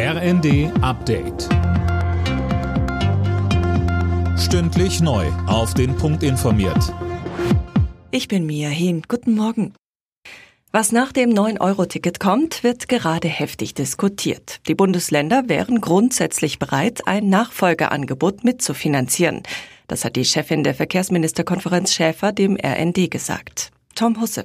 RND Update. Stündlich neu. Auf den Punkt informiert. Ich bin Mia Hehn. Guten Morgen. Was nach dem 9-Euro-Ticket kommt, wird gerade heftig diskutiert. Die Bundesländer wären grundsätzlich bereit, ein Nachfolgeangebot mitzufinanzieren. Das hat die Chefin der Verkehrsministerkonferenz Schäfer dem RND gesagt. Tom Husse.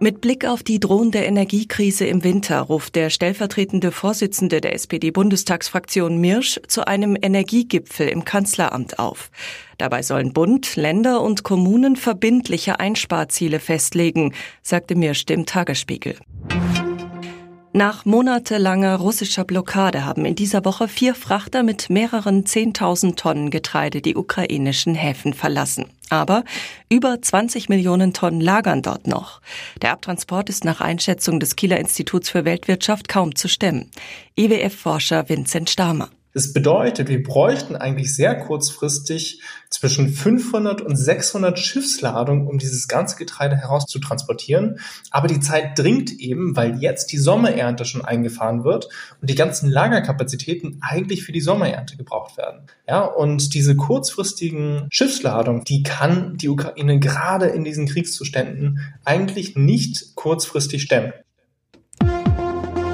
Mit Blick auf die drohende Energiekrise im Winter ruft der stellvertretende Vorsitzende der SPD-Bundestagsfraktion Mirsch zu einem Energiegipfel im Kanzleramt auf. Dabei sollen Bund, Länder und Kommunen verbindliche Einsparziele festlegen, sagte Mirsch dem Tagesspiegel. Nach monatelanger russischer Blockade haben in dieser Woche vier Frachter mit mehreren 10.000 Tonnen Getreide die ukrainischen Häfen verlassen. Aber über 20 Millionen Tonnen lagern dort noch. Der Abtransport ist nach Einschätzung des Kieler Instituts für Weltwirtschaft kaum zu stemmen. IWF-Forscher Vincent Stamer. Das bedeutet, wir bräuchten eigentlich sehr kurzfristig zwischen 500 und 600 Schiffsladungen, um dieses ganze Getreide herauszutransportieren. Aber die Zeit dringt eben, weil jetzt die Sommerernte schon eingefahren wird und die ganzen Lagerkapazitäten eigentlich für die Sommerernte gebraucht werden. Ja, und diese kurzfristigen Schiffsladungen, die kann die Ukraine gerade in diesen Kriegszuständen eigentlich nicht kurzfristig stemmen.